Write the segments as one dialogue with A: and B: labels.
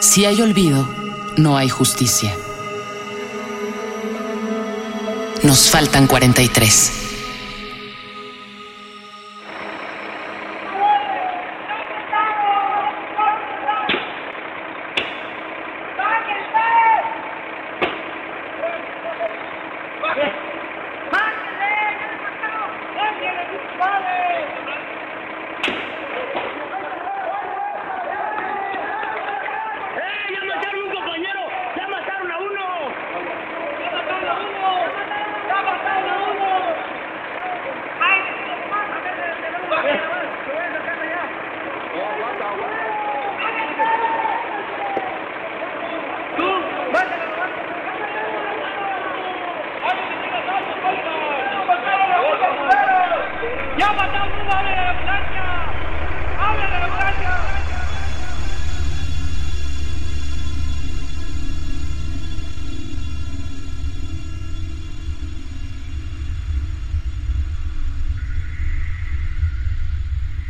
A: Si hay olvido, no hay justicia. Nos faltan 43.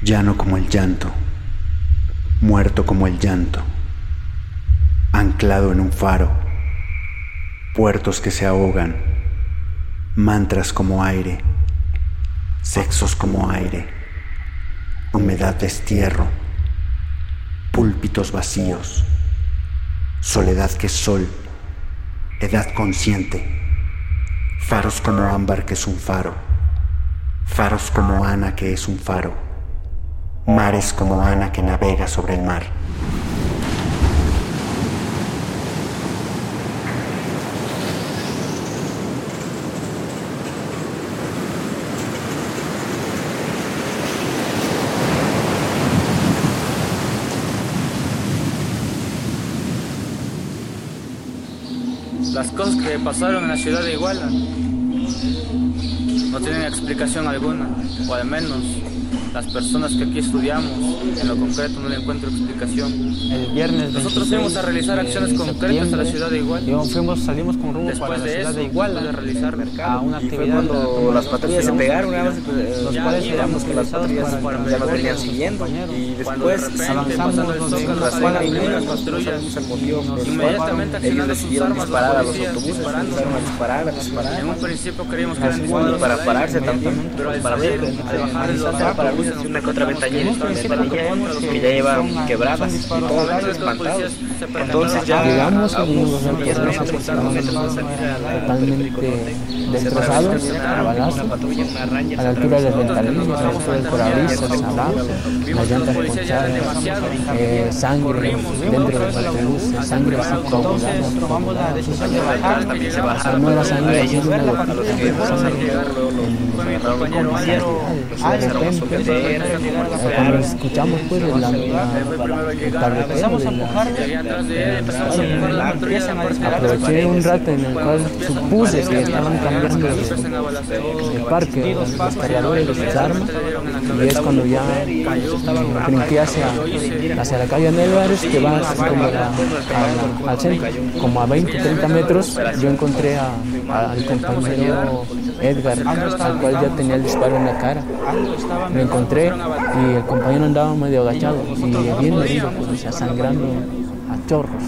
B: Llano como el llanto, muerto como el llanto, anclado en un faro, puertos que se ahogan, mantras como aire, sexos como aire, humedad de estierro, púlpitos vacíos, soledad que es sol, edad consciente, faros como ámbar que es un faro, faros como Ana que es un faro mares como Ana que navega sobre el mar.
C: Las cosas que pasaron en la ciudad de Iguala no tienen explicación alguna, o al menos las personas que aquí estudiamos, en lo concreto no le encuentro explicación.
D: El viernes
C: Nosotros fuimos a realizar acciones concretas a la ciudad de Iguala.
D: Fuimos, salimos con rumbo
C: Después
D: para la
C: de
D: ciudad
C: eso,
D: de Iguala
C: de realizar
D: a una actividad.
E: cuando las patrullas se pegaron, pues,
D: los
E: ya
D: cuales
E: íbamos que las patrullas
D: para
E: ya nos venían siguiendo y después
D: avanzamos
E: las
D: cuadras
E: primeras
C: patrullas inmediatamente
E: ellos
C: accionando sus
E: decidieron
C: armas,
E: disparar a
C: los
E: autobuses, empezaron a disparar, a disparar.
C: En un principio creíamos que eran disparos
E: para pararse también,
C: pero
E: para ver,
C: salir, al bajar el
E: para una que de
C: contra los
E: que ya llevan quebradas y todos
C: de los
E: espantados. Entonces ya
D: Llegamos
E: unos a a la
D: totalmente destrozados, a balazos, a la altura de las ventanillas, a la altura del parabrisas, abajo, las llantas ponchadas, sangre dentro del autobús, sangre así coagulada.
C: de
D: no era sangre sino de
C: fue mi compañero
D: Ah, de repente, eh, cuando escuchamos pues la, la, el la, aproveché un rato en el cual supuse que estaban cambiando de, de parque los cargadores de sus armas y es cuando ya brinqué hacia, hacia la calle Álvarez que va así como a- a- al centro, como a 20, 30 metros yo encontré a- a- al compañero Edgar, al cual ya tenía el disparo en la cara. Me encontré y el compañero andaba medio agachado y bien herido, pues, o sangrando a chorros.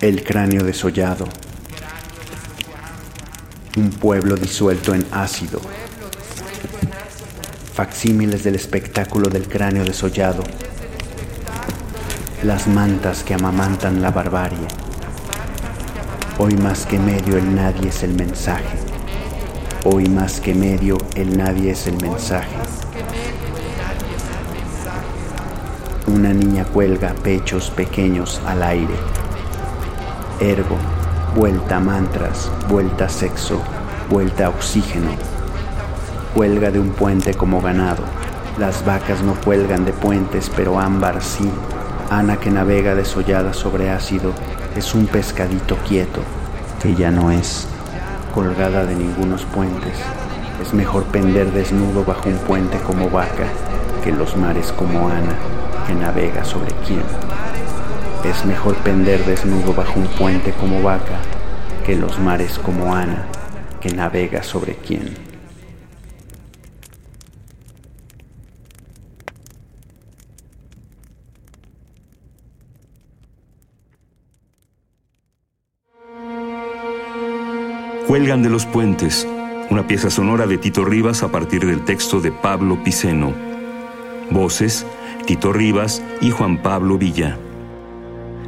B: El cráneo desollado. Un pueblo disuelto en ácido. Facsímiles del espectáculo del cráneo desollado. Las mantas que amamantan la barbarie. Hoy más que medio el nadie es el mensaje. Hoy más que medio el nadie es el mensaje. Una niña cuelga pechos pequeños al aire. Ergo, vuelta mantras, vuelta sexo, vuelta oxígeno. Cuelga de un puente como ganado. Las vacas no cuelgan de puentes, pero ámbar sí. Ana que navega desollada sobre ácido es un pescadito quieto, que ya no es colgada de ningunos puentes. Es mejor pender desnudo bajo un puente como vaca que los mares como Ana, que navega sobre quién. Es mejor pender desnudo bajo un puente como vaca que los mares como Ana, que navega sobre quién.
F: Cuelgan de los puentes, una pieza sonora de Tito Rivas a partir del texto de Pablo Piceno. Voces, Tito Rivas y Juan Pablo Villa.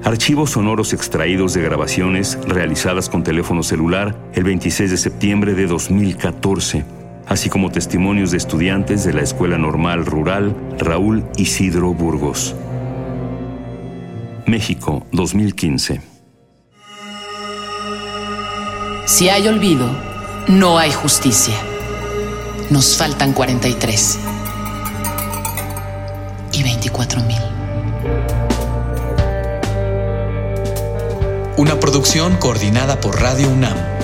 F: Archivos sonoros extraídos de grabaciones realizadas con teléfono celular el 26 de septiembre de 2014, así como testimonios de estudiantes de la Escuela Normal Rural Raúl Isidro Burgos. México, 2015.
A: Si hay olvido, no hay justicia. Nos faltan 43 y 24 mil.
G: Una producción coordinada por Radio UNAM